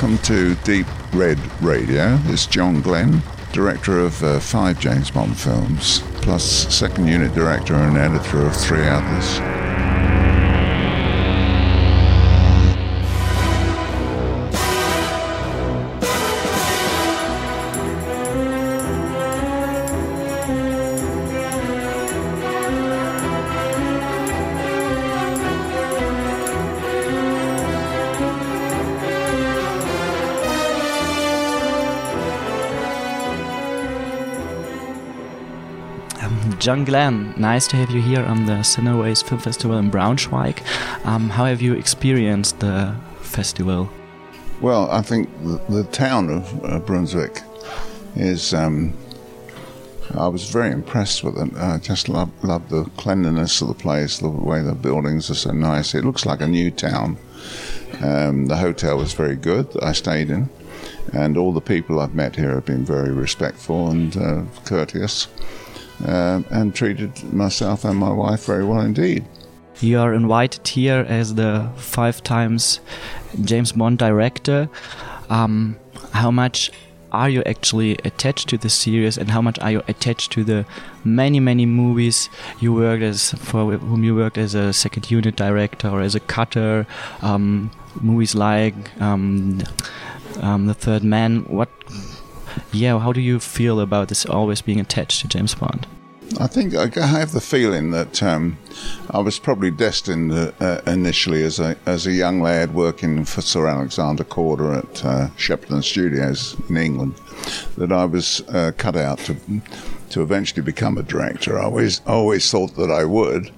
welcome to Deep Red Radio. It's John Glen, director of uh, five James Bond films, plus second unit director and editor of three others. John Glen, nice to have you here on the Cineways Film Festival in Braunschweig. Um, how have you experienced the festival? Well, I think the, the town of uh, Brunswick is. Um, I was very impressed with it. I just love, love the cleanliness of the place, the way the buildings are so nice. It looks like a new town. Um, the hotel was very good that I stayed in, and all the people I've met here have been very respectful and uh, courteous uh, and treated myself and my wife very well indeed. You are invited here as the five times James Bond director. Um, how much are you actually attached to the series and how much are you attached to the many many movies you worked as for whom you worked as a second unit director or as a cutter um, movies like um, um, the third man what yeah, how do you feel about this always being attached to James Bond? I think I have the feeling that um, I was probably destined uh, uh, initially as a as a young lad working for Sir Alexander Korda at uh, Shepperton Studios in England, that I was uh, cut out to to eventually become a director. I always always thought that I would,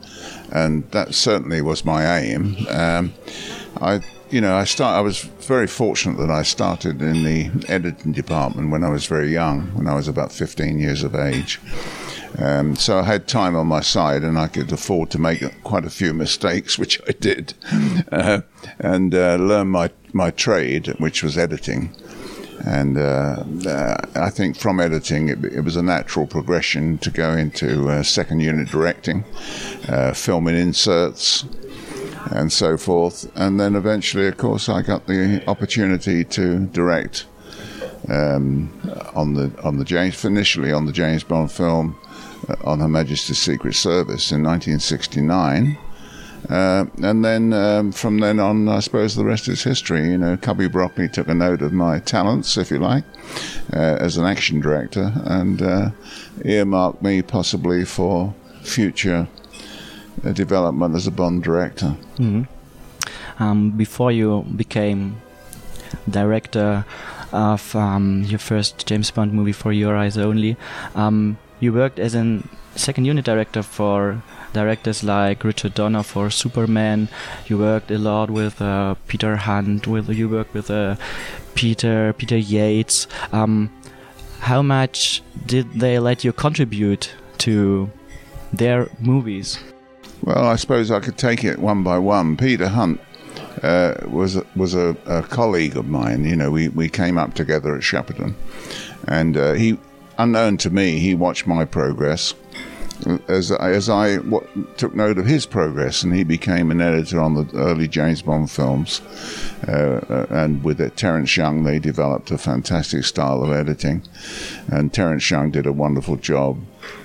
and that certainly was my aim. Um, I you know, I start. I was very fortunate that I started in the editing department when I was very young, when I was about 15 years of age. Um, so I had time on my side, and I could afford to make quite a few mistakes, which I did, uh, and uh, learn my my trade, which was editing. And uh, uh I think from editing, it, it, was a natural progression to go into uh, second unit directing, uh, filming inserts, and so forth. And then eventually, of course, I got the opportunity to direct um, on the on the James initially on the James Bond film uh, on Her Majesty's Secret Service in 1969. Uh, and then um, from then on, I suppose the rest is history. You know, Cubby Broccoli took a note of my talents, if you like, uh, as an action director, and uh, earmarked me possibly for future development as a Bond director. Mm-hmm. Um, before you became director of um, your first James Bond movie for Your Eyes Only, um, you worked as a second unit director for directors like Richard Donner for Superman. You worked a lot with uh, Peter Hunt. With you worked with uh, Peter Peter Yates. Um, how much did they let you contribute to their movies? Well, I suppose I could take it one by one. Peter Hunt uh, was was a, a, colleague of mine. You know, we, we came up together at Shepperton, and uh, he, unknown to me, he watched my progress as as I took note of his progress, and he became an editor on the early James Bond films. Uh, uh and with it, Terence Young, they developed a fantastic style of editing, and Terence Young did a wonderful job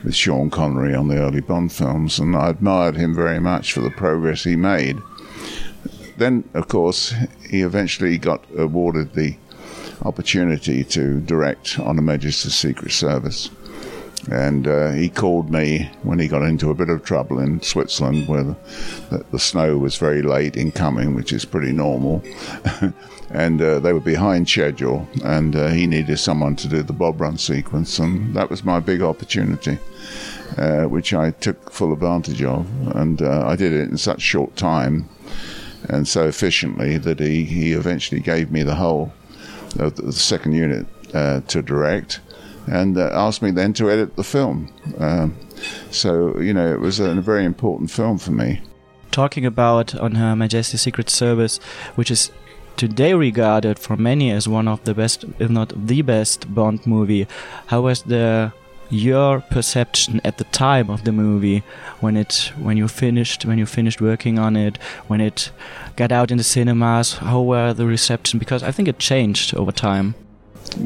with Sean Connery on the early Bond films, and I admired him very much for the progress he made. Then, of course, he eventually got awarded the opportunity to direct on a Majesty's Secret Service. And uh, he called me when he got into a bit of trouble in Switzerland, where the, the snow was very late in coming, which is pretty normal. and uh, they were behind schedule, and uh, he needed someone to do the Bob Run sequence, and that was my big opportunity, uh, which I took full advantage of, and uh, I did it in such short time and so efficiently that he, he eventually gave me the whole of the second unit uh, to direct and uh, asked me then to edit the film. Um, so, you know, it was a, a, very important film for me. Talking about On Her Majesty's Secret Service, which is today regarded for many as one of the best, if not the best, Bond movie, how was the your perception at the time of the movie when it when you finished when you finished working on it when it got out in the cinemas how were the reception because i think it changed over time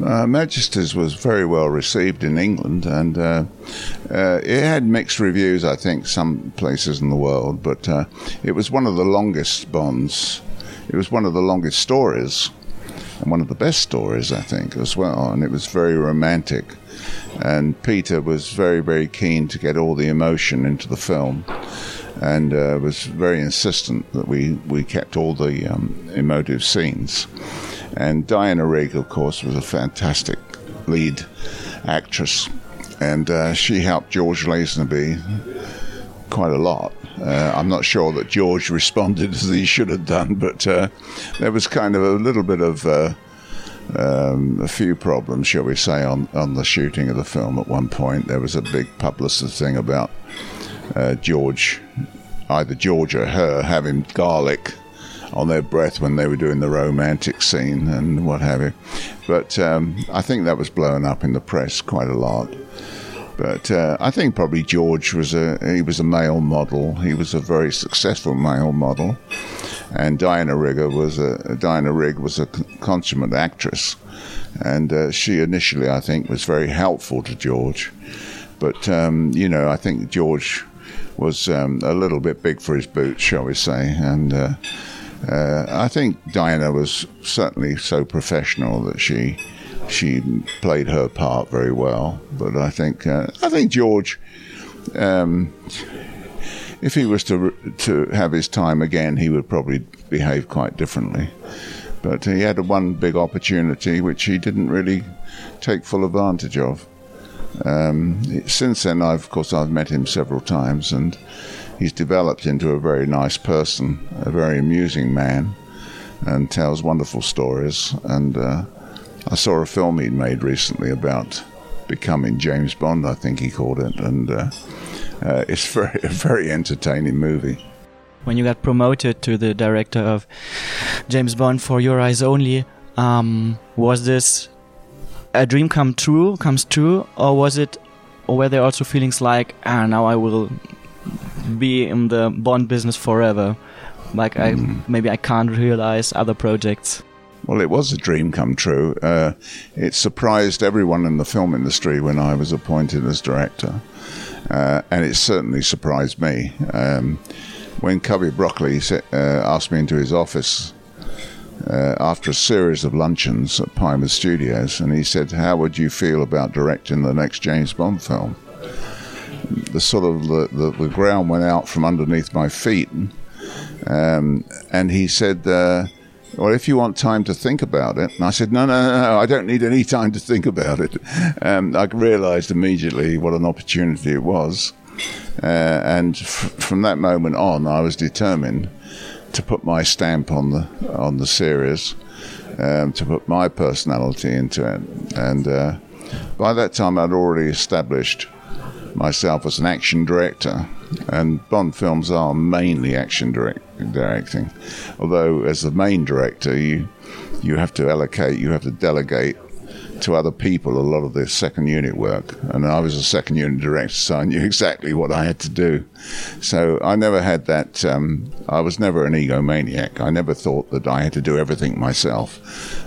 uh, Magisters was very well received in England, and uh, uh, it had mixed reviews. I think some places in the world, but uh, it was one of the longest Bonds. It was one of the longest stories, and one of the best stories, I think, as well. And it was very romantic and Peter was very, very keen to get all the emotion into the film, and uh, was very insistent that we we kept all the um, emotive scenes. And Diana Rigg, of course, was a fantastic lead actress, and uh, she helped George Lazenby quite a lot. Uh, I'm not sure that George responded as he should have done, but uh, there was kind of a little bit of uh, um, a few problems, shall we say, on, on the shooting of the film at one point. There was a big publicist thing about uh, George, either George or her, having garlic on their breath when they were doing the romantic scene and what have you. But um, I think that was blown up in the press quite a lot. But uh, I think probably George was a he was a male model. He was a very successful male model, and Diana Rigger was a Diana Rigg was a consummate actress, and uh, she initially I think was very helpful to George, but um, you know I think George was um, a little bit big for his boots, shall we say, and. Uh, uh, I think Diana was certainly so professional that she she played her part very well. But I think uh, I think George, um, if he was to to have his time again, he would probably behave quite differently. But he had one big opportunity which he didn't really take full advantage of. Um, since then, I've, of course, I've met him several times, and he's developed into a very nice person, a very amusing man, and tells wonderful stories. And uh, I saw a film he'd made recently about becoming James Bond, I think he called it, and uh, uh, it's very a very entertaining movie. When you got promoted to the director of James Bond for Your Eyes Only, um, was this a dream come true, comes true, or was it, or were there also feelings like, ah, now I will be in the Bond business forever? Like I mm. maybe I can't realize other projects. Well, it was a dream come true. Uh, it surprised everyone in the film industry when I was appointed as director, uh, and it certainly surprised me. Um, when Cubby Broccoli uh, asked me into his office uh, after a series of luncheons at Pinewood Studios, and he said, "How would you feel about directing the next James Bond film?" The sort of the, the, the ground went out from underneath my feet, um, and he said uh, well, if you want time to think about it. And I said, no, no, no, I don't need any time to think about it. Um, I realized immediately what an opportunity it was. Uh, and f- from that moment on, I was determined to put my stamp on the on the series, um, to put my personality into it. And uh, by that time, I'd already established myself as an action director, and Bond films are mainly action direct, directing. Although, as the main director, you you have to allocate, you have to delegate to other people a lot of the second unit work. And I was a second unit director, so I knew exactly what I had to do. So I never had that. Um, I was never an egomaniac. I never thought that I had to do everything myself.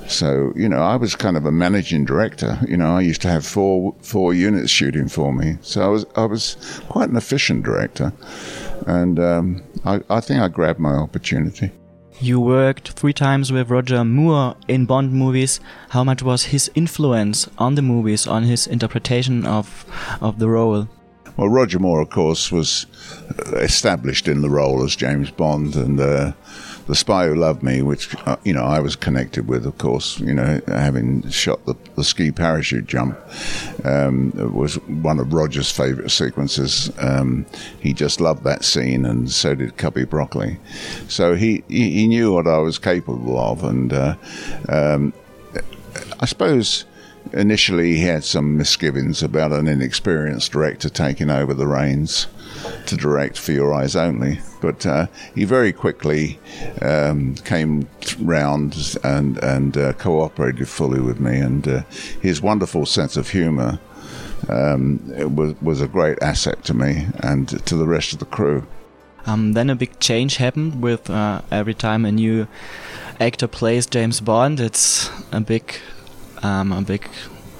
So you know, I was kind of a managing director. You know, I used to have four four units shooting for me, so I was I was quite an efficient director, and um, I, I think I grabbed my opportunity. You worked three times with Roger Moore in Bond movies. How much was his influence on the movies, on his interpretation of of the role? Well, Roger Moore, of course, was established in the role as James Bond, and uh, the Spy Who Loved Me, which uh, you know I was connected with, of course, you know, having shot the, the ski parachute jump, um, was one of Roger's favourite sequences. Um, he just loved that scene, and so did Cubby Broccoli. So he he, knew what I was capable of, and uh, um, I suppose initially he had some misgivings about an inexperienced director taking over the reins to direct For Your Eyes Only. But uh, he very quickly um, came round and, and uh, cooperated fully with me, and uh, his wonderful sense of humour um, was was a great asset to me and to the rest of the crew. Um, then a big change happened with uh, every time a new actor plays James Bond. It's a big, um, a big,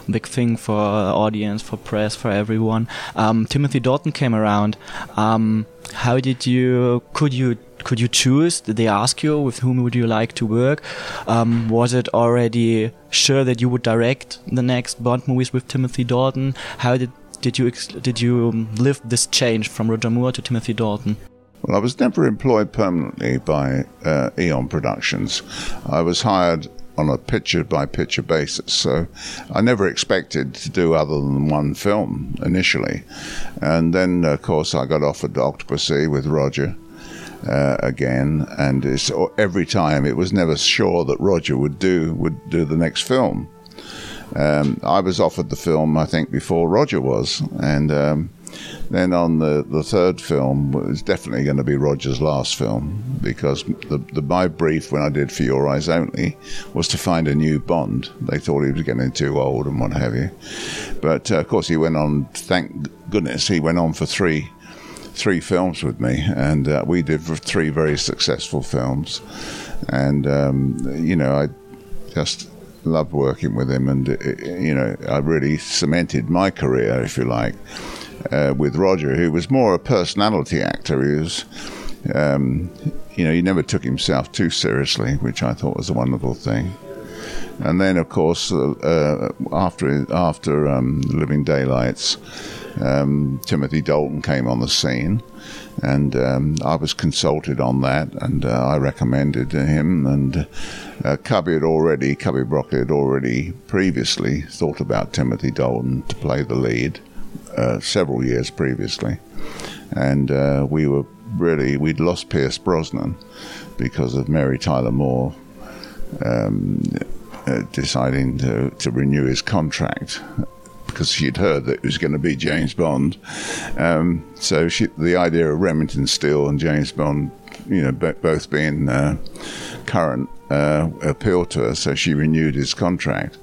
big thing for audience, for press, for everyone. Um, Timothy Dalton came around. Um, how did you? Could you? Could you choose? Did they ask you with whom would you like to work? Um, was it already sure that you would direct the next Bond movies with Timothy Dalton? How did did you did you live this change from Roger Moore to Timothy Dalton? Well, I was never employed permanently by uh, Eon Productions. I was hired on a picture by picture basis. So I never expected to do other than one film initially. And then, of course, I got offered Octopussy with Roger. Uh, again, and every time it was never sure that Roger would do would do the next film. Um, I was offered the film, I think, before Roger was, and um, then on the, the third film, was definitely going to be Roger's last film because the, the my brief when I did For Your Eyes Only was to find a new Bond. They thought he was getting too old and what have you. But uh, of course, he went on. Thank goodness, he went on for three three films with me, and uh, we did three very successful films. And um, you know, I just loved working with him, and uh, you know, I really cemented my career, if you like uh, with Roger, who was more a personality actor. He was, um, you know, he never took himself too seriously, which I thought was a wonderful thing. And then, of course, uh, uh after after um, Living Daylights, um, Timothy Dalton came on the scene, and um, I was consulted on that, and uh, I recommended him. And uh, Cubby had already, Cubby Broccoli had already previously thought about Timothy Dalton to play the lead, uh, several years previously, and uh, we were really we'd lost Pierce Brosnan because of Mary Tyler Moore um, uh, deciding to, to renew his contract because she'd heard that it was going to be James Bond. Um, so she, the idea of Remington Steele and James Bond, you know, both being uh, current, uh, appealed to her. So she renewed his contract,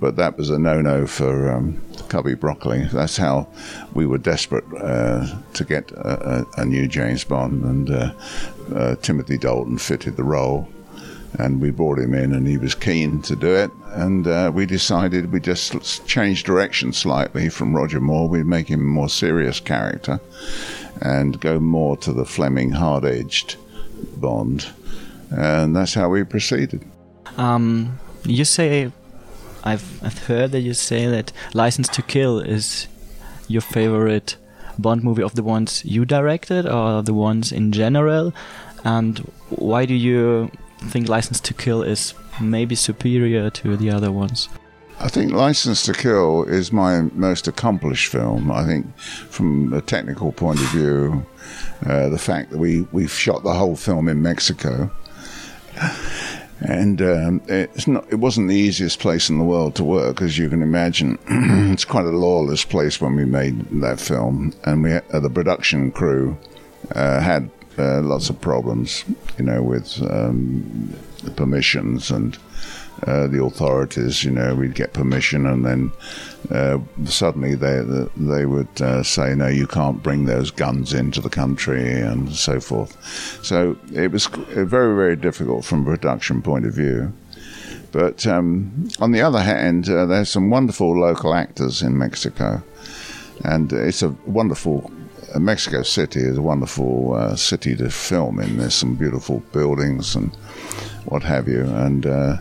but that was a no-no for um, Cubby Broccoli. That's how we were desperate uh, to get a, a, a, new James Bond, and uh, uh, Timothy Dalton fitted the role. And we brought him in, and he was keen to do it. And uh, we decided we just changed direction slightly from Roger Moore. We'd make him a more serious character and go more to the Fleming hard edged Bond. And that's how we proceeded. Um, you say I've I've heard that you say that License to Kill is your favorite Bond movie of the ones you directed or the ones in general, and why do you think License to Kill is maybe superior to the other ones? I think License to Kill is my most accomplished film. I think, from a technical point of view, uh, the fact that we we've shot the whole film in Mexico and um, it's not it wasn't the easiest place in the world to work as you can imagine. It's quite a lawless place when we made that film. And we uh, the production crew uh, had uh, lots of problems you know with um, permissions and uh, the authorities. You know, we'd get permission, and then uh, suddenly they they would uh, say, "No, you can't bring those guns into the country," and so forth. So it was very very difficult from a production point of view. But um, on the other hand, uh, there's some wonderful local actors in Mexico, and it's a wonderful uh, Mexico City is a wonderful uh, city to film in. There's some beautiful buildings and what have you, and uh,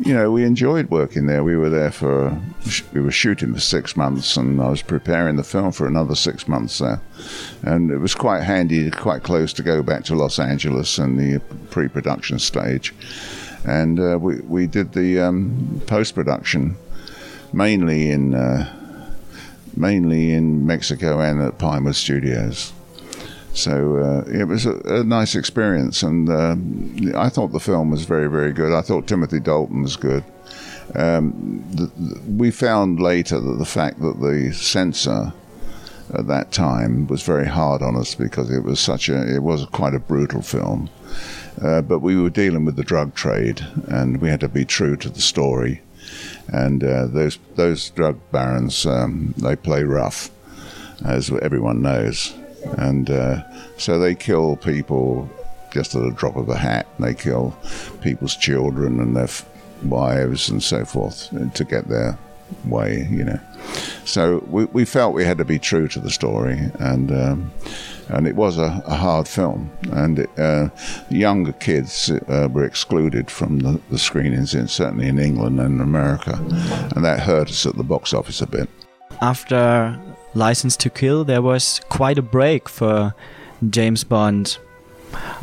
you know, we enjoyed working there. We were there for, we were shooting for six months, and I was preparing the film for another six months there. And it was quite handy, quite close to go back to Los Angeles and the pre production stage. And uh, we, we did the um, post production mainly in, uh, mainly in Mexico and at Pinewood Studios. So uh, it was a, a, nice experience, and uh, I thought the film was very, very good. I thought Timothy Dalton was good. Um, the, the, we found later that the fact that the censor at that time was very hard on us because it was such a it was quite a brutal film. Uh, but we were dealing with the drug trade, and we had to be true to the story. and uh, those those drug barons um, they play rough, as everyone knows, and uh, so they kill people just at a drop of a hat. And they kill people's children and their f- wives and so forth to get their way, you know. So we, we felt we had to be true to the story, and um, and it was a, a hard film, and it, uh, younger kids uh, were excluded from the, the screenings, in, certainly in England and America, and that hurt us at the box office a bit. After License to Kill, there was quite a break for James Bond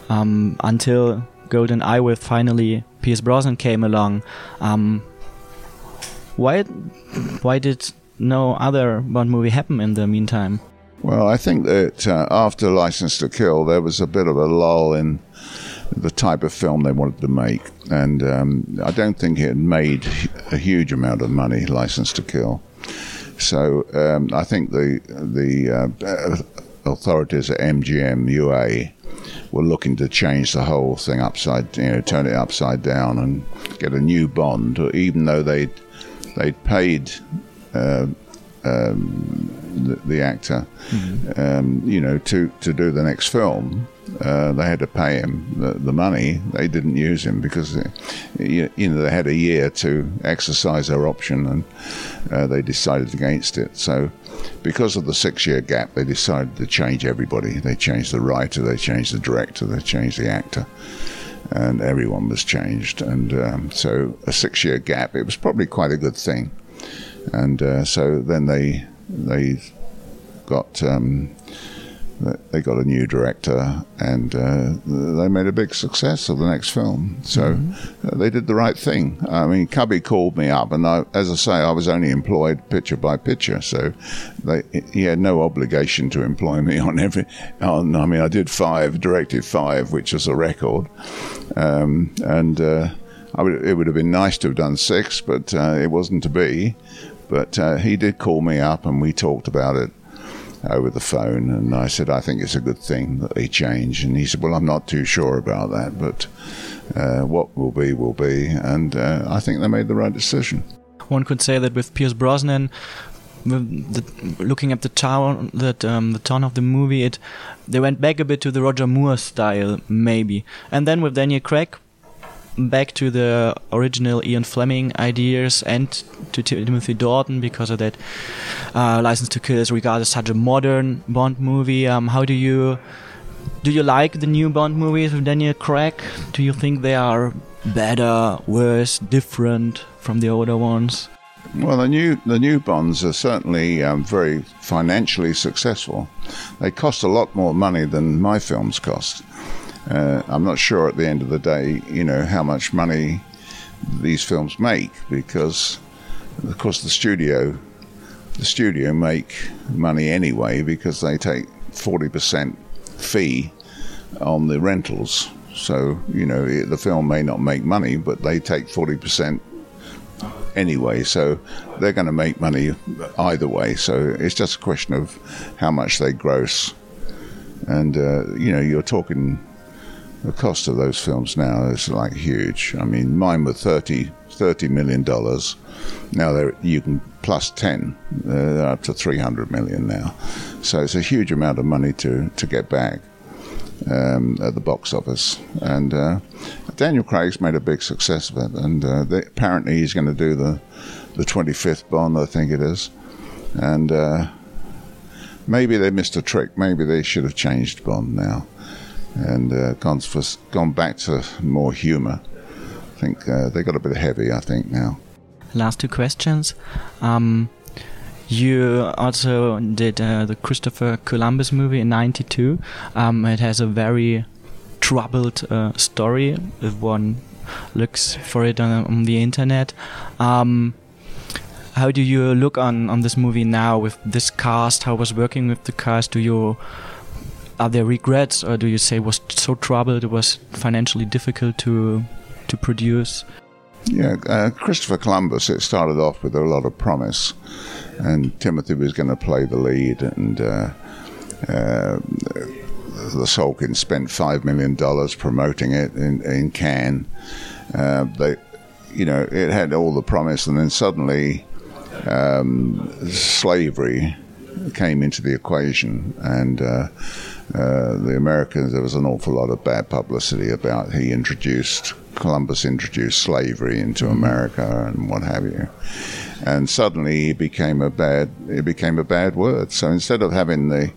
um, until Golden Eye with finally Pierce Brosnan came along. Um, why why did no other Bond movie happen in the meantime? Well, I think that uh, after License to Kill, there was a bit of a lull in the type of film they wanted to make, and um, I don't think it made a huge amount of money. License to Kill, so um, I think the the uh, authorities at MGM UA were looking to change the whole thing upside, you know, turn it upside down and get a new Bond, even though they'd they'd paid. Uh, um, the, the, actor, mm-hmm. um, you know, to, to do the next film, uh, they had to pay him the, the, money. They didn't use him because, uh, you, you, know, they had a year to exercise their option, and uh, they decided against it. So, because of the six-year gap, they decided to change everybody. They changed the writer, they changed the director, they changed the actor and everyone was changed. And um, so a six year gap, it was probably quite a good thing. And uh, so then they they got um, they got a new director and uh, they made a big success of the next film. So mm-hmm. Uh, they did the right thing. I mean, Cubby called me up, and I, as I say, I was only employed picture by picture, so they, he had no obligation to employ me on every. On I mean, I did five, directed five, which was a record, um, and. Uh, would, it would have been nice to have done six, but uh, it wasn't to be. But uh, he did call me up and we talked about it over the phone, and I said, I think it's a good thing that they change. And he said, Well, I'm not too sure about that, but uh, what will be, will be. And uh, I think they made the right decision. One could say that with Pierce Brosnan, the, looking at the town, that um, the tone of the movie, it they went back a bit to the Roger Moore style, maybe. And then with Daniel Craig, back to the original Ian Fleming ideas and to Timothy Dalton because of that. Uh, License to Kill is regarded as such a modern Bond movie. Um, how do you do you like the new Bond movies with Daniel Craig? Do you think they are better, worse, different from the older ones? Well, the new the new bonds are certainly um, very financially successful. They cost a lot more money than my films cost. Uh, I'm not sure at the end of the day, you know, how much money these films make because, of course, the studio, the studio make money anyway because they take forty percent fee on the rentals. So you know, the film may not make money, but they take forty percent anyway. So they're going to make money either way. So it's just a question of how much they gross. And uh, you know, you're talking the cost of those films now is like huge. I mean, mine were 30, 30 million dollars. Now you can plus 10, they're up to 300 million now. So it's a huge amount of money to, to get back um, at the box office. And uh, Daniel Craig's made a big success of it. And uh, they, apparently he's going to do the, the 25th Bond, I think it is. And uh, maybe they missed a trick. Maybe they should have changed Bond now and uh, gone for, gone back to more humour. I think uh, they got a bit heavy. I think now. Last two questions. Um, you also did uh, the Christopher Columbus movie in '92. Um, it has a very troubled uh, story if one looks for it on, on the internet. Um, how do you look on, on this movie now with this cast? How was working with the cast? Do you are there regrets, or do you say was so troubled, it was financially difficult to to produce? Yeah, uh, Christopher Columbus. It started off with a lot of promise, and Timothy was going to play the lead, and uh, uh, the Salkind spent five million dollars promoting it in, in Cannes. Uh, they you know, it had all the promise, and then suddenly um, slavery came into the equation, and uh, the Americans, there was an awful lot of bad publicity about he introduced Columbus introduced slavery into America and what have you, and suddenly it became a bad it became a bad word. So instead of having the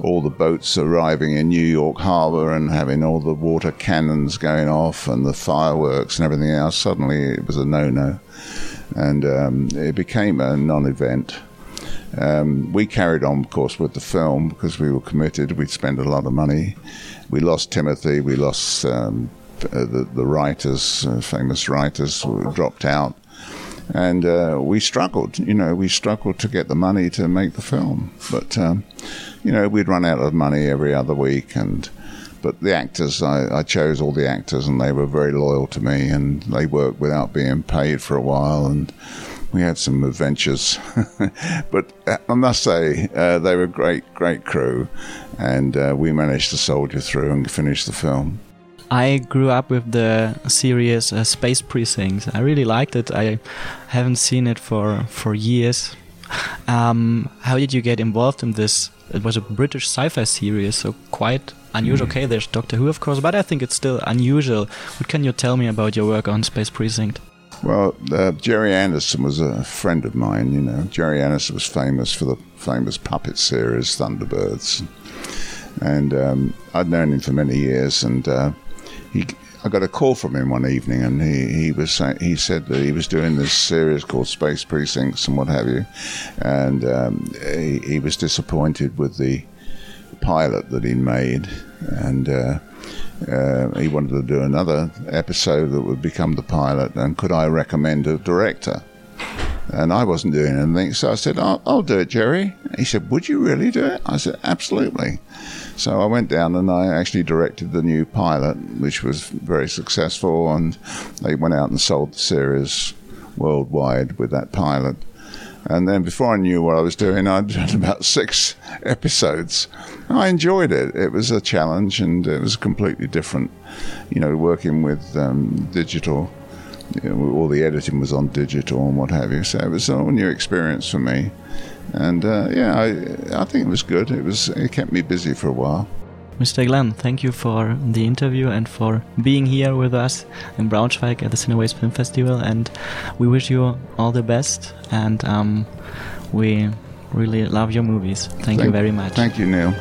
all the boats arriving in New York Harbor and having all the water cannons going off and the fireworks and everything else, suddenly it was a no no, and um, it became a non-event. Um, we carried on, of course, with the film because we were committed. We'd spent a lot of money. We lost Timothy. We lost um, uh, the, the writers, uh, famous writers, dropped out. And uh, we struggled, you know, we struggled to get the money to make the film. But, um, you know, we'd run out of money every other week. And but the actors, I, I, chose all the actors, and they were very loyal to me, and they worked without being paid for a while. And we had some adventures, but uh, I must say uh, they were a great, great crew, and uh, we managed to soldier through and finish the film. I grew up with the series uh, Space Precinct. I really liked it. I haven't seen it for for years. Um, how did you get involved in this? It was a British sci-fi series, so quite unusual. Mm. Okay, there's Doctor Who, of course, but I think it's still unusual. What can you tell me about your work on Space Precinct? Well, uh, Gerry Anderson was a friend of mine. You know, Gerry Anderson was famous for the famous puppet series Thunderbirds, and um, I'd known him for many years. And uh, he, I got a call from him one evening, and he, he was he said that he was doing this series called Space Precincts and what have you, and um, he, he, was disappointed with the pilot that he made, and. Uh, uh, he wanted to do another episode that would become the pilot, and could I recommend a director? And I wasn't doing anything, so I said, I'll, I'll do it, Gerry. He said, Would you really do it? I said, Absolutely. So I went down and I actually directed the new pilot, which was very successful, and they went out and sold the series worldwide with that pilot. And then before I knew what I was doing, I'd done about six episodes. I enjoyed it. It was a challenge and it was completely different, you know, working with um, digital. You know, all the editing was on digital and what have you. So it was a new experience for me. And uh, yeah, I, I think it was good. It was it kept me busy for a while. Mr. Glen, thank you for the interview and for being here with us in Braunschweig at the Cineways Film Festival. And we wish you all the best. And um, we really love your movies. Thank, thank you very much. Thank you, Neil.